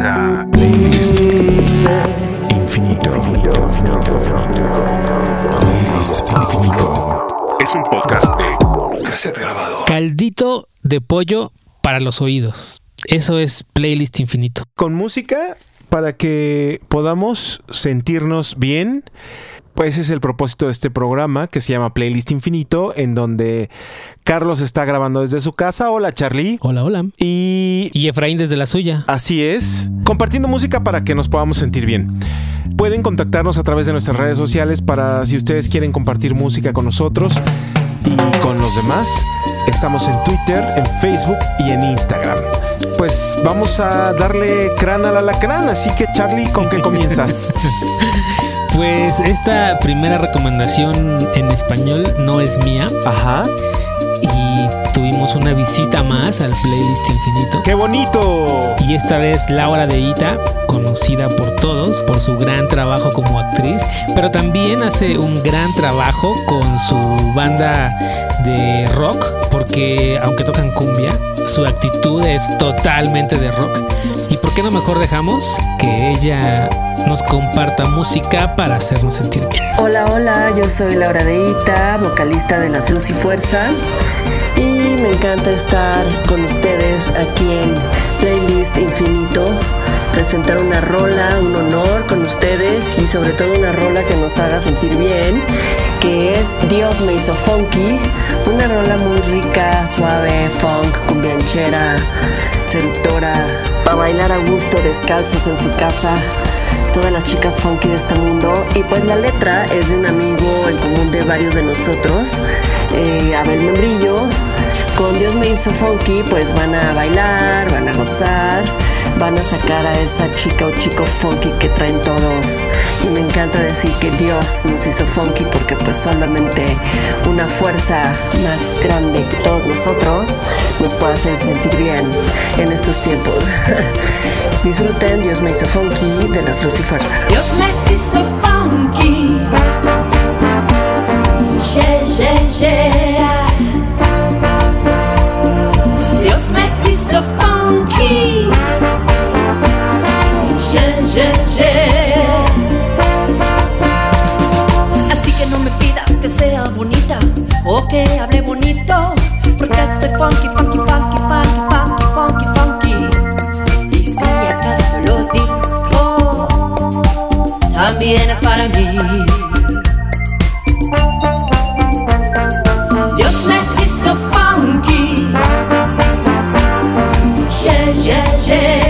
Playlist Infinito. Playlist Infinito. Es un podcast de cassette grabado. Caldito de pollo para los oídos. Eso es playlist infinito. con música para que podamos sentirnos bien. Pues ese es el propósito de este programa que se llama Playlist Infinito, en donde Carlos está grabando desde su casa. Hola Charlie. Hola, hola. Y Y Efraín desde la suya. así es, compartiendo música para que nos podamos sentir bien. Pueden contactarnos a través de nuestras redes sociales para si ustedes quieren compartir música con nosotros y con los demás. Estamos en Twitter, en Facebook y en Instagram. Pues vamos a darle crán al alacrán, así que Charlie, ¿con qué comienzas? Pues esta primera recomendación en español no es mía Ajá. y tuvimos una visita más al playlist infinito. ¡Qué bonito! Y esta vez Laura de Ita, conocida por todos por su gran trabajo como actriz, pero también hace un gran trabajo con su banda de rock, porque aunque tocan cumbia, su actitud es totalmente de rock. ¿Y por qué no mejor dejamos que ella nos comparta música para hacernos sentir bien? Hola, hola, yo soy Laura Deita, vocalista de Las Luz y Fuerza. Y me encanta estar con ustedes aquí en Playlist Infinito. Presentar una rola, un honor con ustedes y sobre todo una rola que nos haga sentir bien, que es Dios me hizo funky. Una rola muy rica, suave, funk, cumbianchera, seductora, para bailar a gusto, descalzos en su casa todas las chicas funky de este mundo. Y pues la letra es de un amigo en común de varios de nosotros, eh, Abel Membrillo. Con Dios me hizo funky, pues van a bailar, van a gozar, van a sacar a esa chica o chico funky que traen todos. Y me encanta decir que Dios nos hizo funky porque pues solamente una fuerza más grande que todos nosotros nos puede hacer sentir bien en estos tiempos. Disfruten, Dios me hizo funky de las luz y fuerza. Dios me hizo funky. Yeah, yeah, yeah. Yeah. Así que no me pidas que sea bonita o que hable bonito, porque estoy funky, funky, funky, funky, funky, funky, funky. Y si acaso lo disco también es para mí. Dios me hizo funky. Yeah, yeah.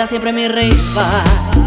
Será siempre mi rival.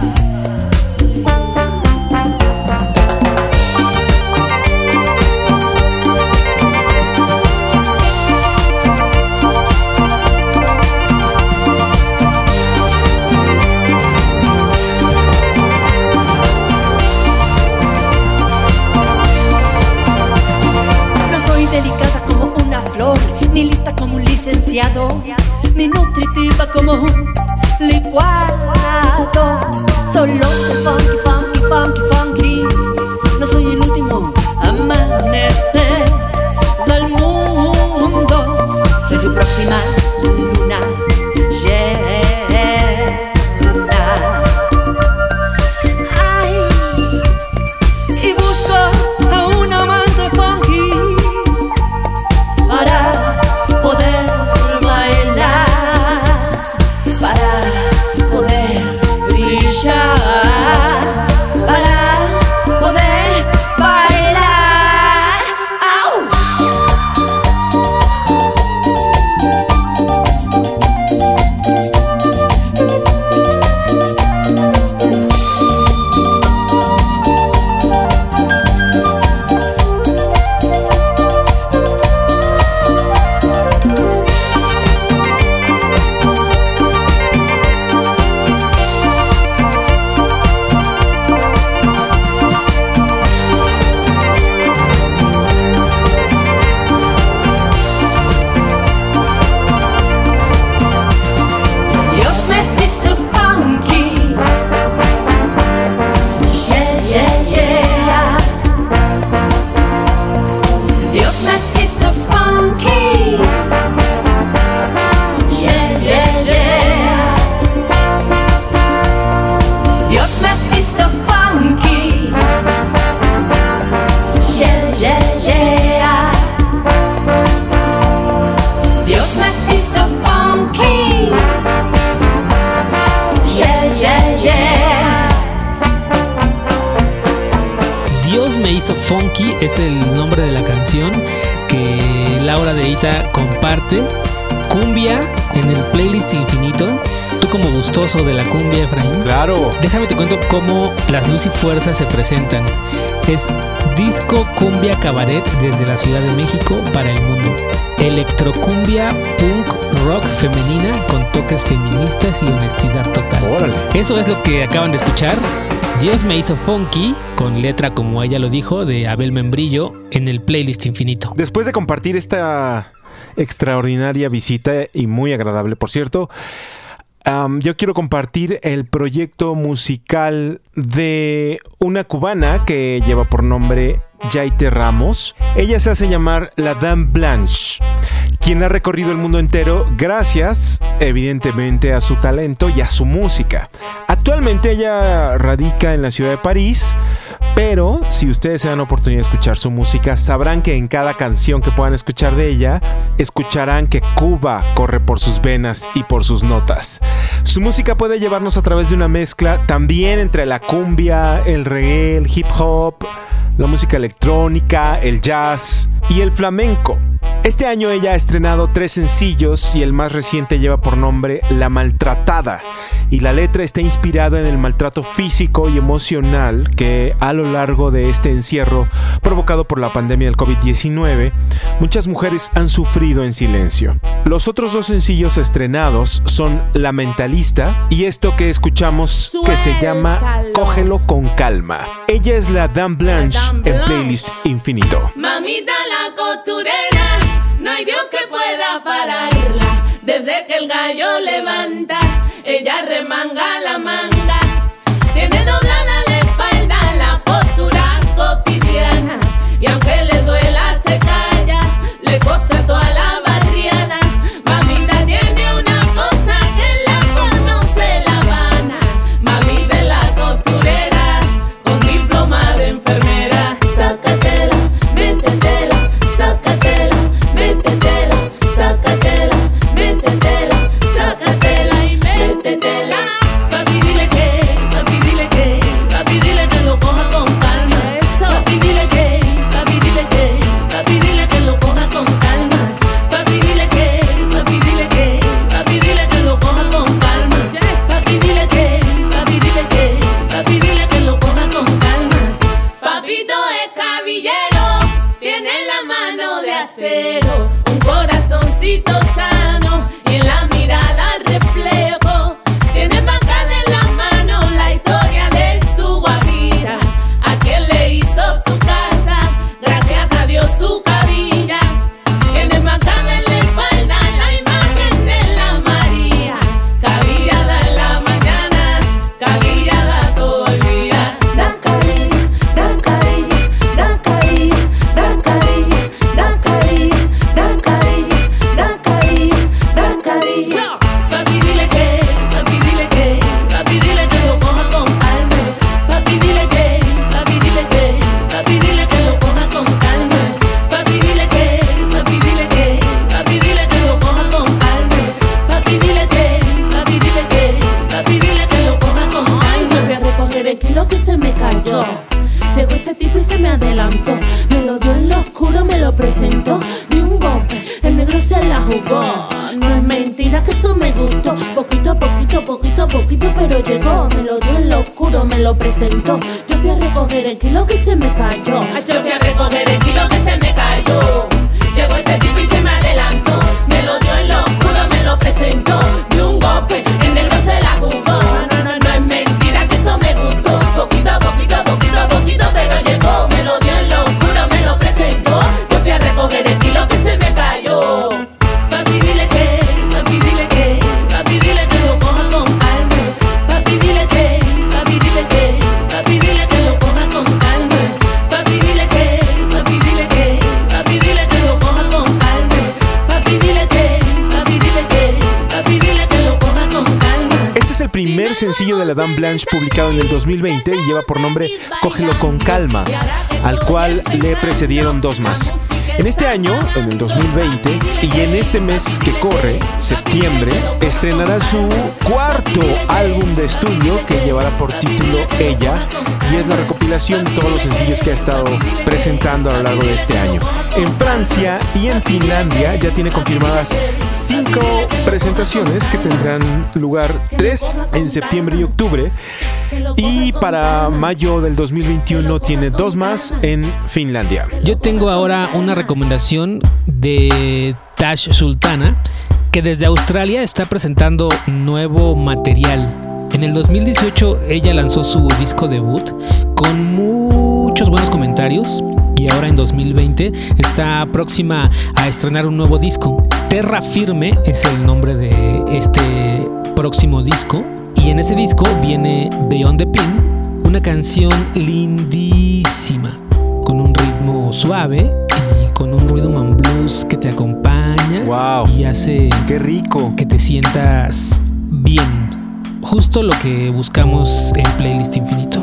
Funky es el nombre de la canción que Laura de Ita comparte. Cumbia en el playlist infinito. Tú como gustoso de la cumbia, Efraín. Claro. Déjame te cuento cómo las Luz y Fuerza se presentan. Es disco cumbia cabaret desde la Ciudad de México para el mundo. Electrocumbia punk rock femenina con toques feministas y honestidad total. Órale. Eso es lo que acaban de escuchar. Dios me hizo funky con letra como ella lo dijo de Abel Membrillo en el playlist infinito. Después de compartir esta extraordinaria visita y muy agradable, por cierto, yo quiero compartir el proyecto musical de una cubana que lleva por nombre Yaite Ramos. Ella se hace llamar la Dame Blanche, quien ha recorrido el mundo entero gracias, evidentemente, a su talento y a su música. Actualmente ella radica en la ciudad de París, pero si ustedes se dan oportunidad de escuchar su música, sabrán que en cada canción que puedan escuchar de ella, escucharán que Cuba corre por sus venas y por sus notas. Su música puede llevarnos a través de una mezcla también entre la cumbia, el reggae, el hip hop, la música electrónica, el jazz y el flamenco. Este año ella ha estrenado tres sencillos y el más reciente lleva por nombre La Maltratada y la letra está inspirada en el maltrato físico y emocional que a lo largo de este encierro provocado por la pandemia del COVID-19 muchas mujeres han sufrido en silencio. Los otros dos sencillos estrenados son La Mentalista y esto que escuchamos que se llama. Cógelo con calma. Ella es la Dame Blanche en playlist infinito. Mamita la costurera, no hay Dios que pueda pararla. Desde que el gallo levanta, ella remanga la manga. Me lo dio en lo oscuro, me lo presentó. Yo fui a recoger el kilo que se me cayó. Yo fui a recoger el kilo que se me cayó. Llegó este tipo y se me adelantó. Me lo dio en lo oscuro, me lo presentó. Sencillo de la Dame Blanche publicado en el 2020 y lleva por nombre Cógelo con calma, al cual le precedieron dos más. En este año, en el 2020, y en este mes que corre, septiembre, estrenará su cuarto álbum de estudio que llevará por título Ella y es la recopilación de todos los sencillos que ha estado presentando a lo largo de este año. En Francia y en Finlandia ya tiene confirmadas cinco presentaciones que tendrán lugar tres en septiembre y octubre y para mayo del 2021 tiene dos más en Finlandia. Yo tengo ahora una recomendación de Tash Sultana, que desde Australia está presentando nuevo material. En el 2018 ella lanzó su disco debut con muchos buenos comentarios y ahora en 2020 está próxima a estrenar un nuevo disco. Terra Firme es el nombre de este próximo disco y en ese disco viene Beyond the Pin, una canción lindísima con un ritmo suave y con un rhythm and blues que te acompaña Wow. y hace ¡Qué rico! que te sientas bien. Justo lo que buscamos en Playlist Infinito.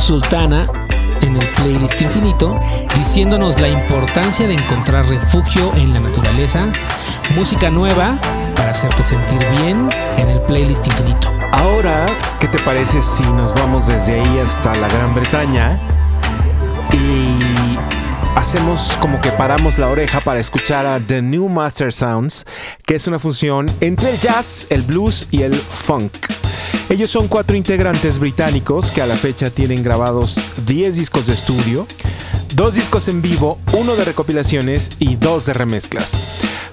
Sultana en el playlist infinito, diciéndonos la importancia de encontrar refugio en la naturaleza, música nueva para hacerte sentir bien en el playlist infinito. Ahora, ¿qué te parece si nos vamos desde ahí hasta la Gran Bretaña y hacemos como que paramos la oreja para escuchar a The New Master Sounds, que es una fusión entre el jazz, el blues y el funk. Ellos son cuatro integrantes británicos que a la fecha tienen grabados 10 discos de estudio, dos discos en vivo, uno de recopilaciones y dos de remezclas.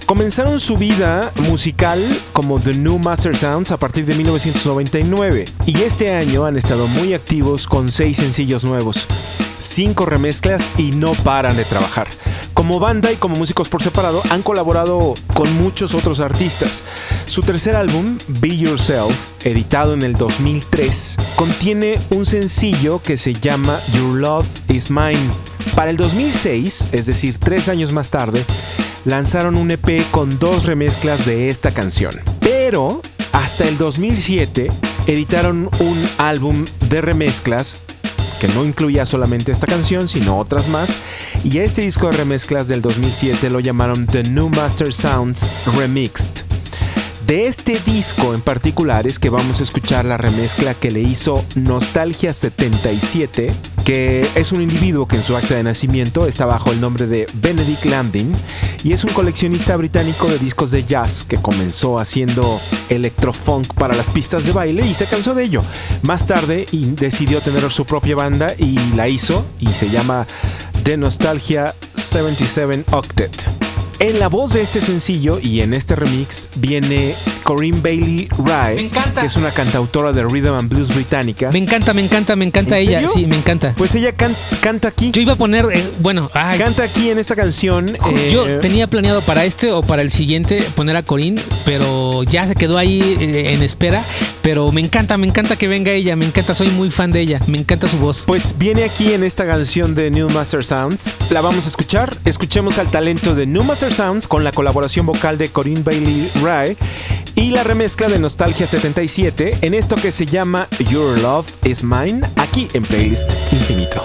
Comenzaron su vida musical como The New Master Sounds a partir de 1999 y este año han estado muy activos con seis sencillos nuevos, cinco remezclas y no paran de trabajar. Como banda y como músicos por separado han colaborado con muchos otros artistas. Su tercer álbum, Be Yourself, editado en el 2003, contiene un sencillo que se llama Your Love Is Mine. Para el 2006, es decir, tres años más tarde, lanzaron un EP con dos remezclas de esta canción. Pero hasta el 2007 editaron un álbum de remezclas que no incluía solamente esta canción, sino otras más, y este disco de remezclas del 2007 lo llamaron The New Master Sounds Remixed. De este disco en particular es que vamos a escuchar la remezcla que le hizo Nostalgia 77, que es un individuo que en su acta de nacimiento está bajo el nombre de Benedict Landing y es un coleccionista británico de discos de jazz que comenzó haciendo electrofunk para las pistas de baile y se cansó de ello. Más tarde decidió tener su propia banda y la hizo y se llama The Nostalgia 77 Octet. En la voz de este sencillo y en este remix viene Corinne Bailey encanta. que es una cantautora de rhythm and blues británica. Me encanta, me encanta, me encanta ¿En ella. serio? Sí, me encanta. Pues ella can- canta aquí. Yo iba a poner, eh, bueno, ay, Canta aquí en esta canción. eh, yo tenía planeado para este o para el siguiente poner a Corín, pero ya se quedó ahí eh, en espera. Pero me encanta, me encanta que venga ella, me encanta, soy muy fan de ella, me encanta su voz. Pues viene aquí en esta canción de New Master Sounds. La vamos a escuchar. Escuchemos al talento de New Master Sounds con la colaboración vocal de Corinne Bailey Rye y la remezcla de Nostalgia 77 en esto que se llama Your Love Is Mine, aquí en Playlist Infinito.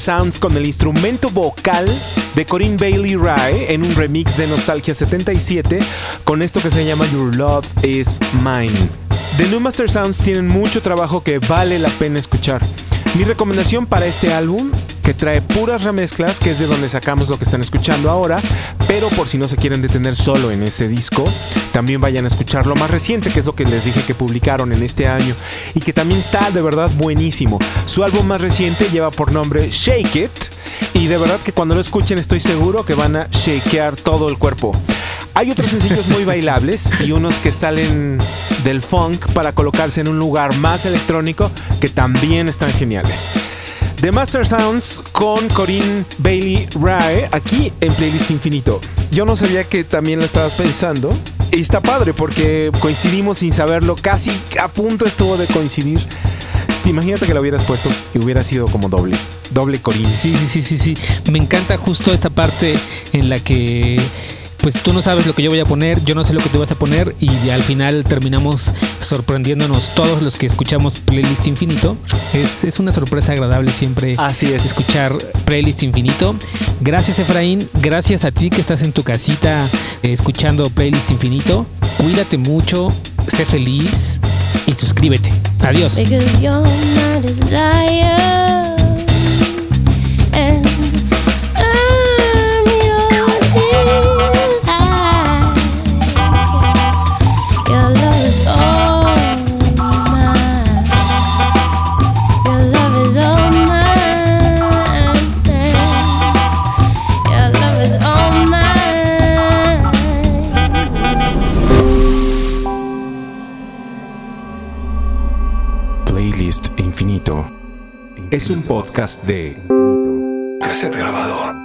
Sounds con el instrumento vocal de Corinne Bailey Rye en un remix de Nostalgia 77 con esto que se llama Your Love Is Mine. The New Master Sounds tienen mucho trabajo que vale la pena escuchar. Mi recomendación para este álbum, que trae puras remezclas, que es de donde sacamos lo que están escuchando ahora, pero por si no se quieren detener solo en ese disco, también vayan a escuchar lo más reciente, que es lo que les dije que publicaron en este año, y que también está de verdad buenísimo. Su álbum más reciente lleva por nombre Shake It, Y de verdad que cuando lo escuchen estoy seguro que van a shakear todo el cuerpo. Hay otros sencillos muy bailables y unos que salen del funk para colocarse en un lugar más electrónico que también están geniales. The Master Sounds con Corinne Bailey Rae aquí en Playlist Infinito. Yo no sabía que también lo estabas pensando. Y está padre porque coincidimos sin saberlo. Casi a punto estuvo de coincidir. Imagínate que lo hubieras puesto y hubiera sido como doble. Doble Corinne. Sí, sí, sí, sí, sí. Me encanta justo esta parte en la que pues tú no sabes lo que yo voy a poner, yo no sé lo que tú vas a poner y al final terminamos sorprendiéndonos todos los que escuchamos Playlist Infinito. Es, es una sorpresa agradable siempre Así es. escuchar Playlist Infinito. Gracias Efraín, gracias a ti que estás en tu casita eh, escuchando Playlist Infinito. Cuídate mucho, sé feliz y suscríbete. Adiós. Podcast de Cassette grabador.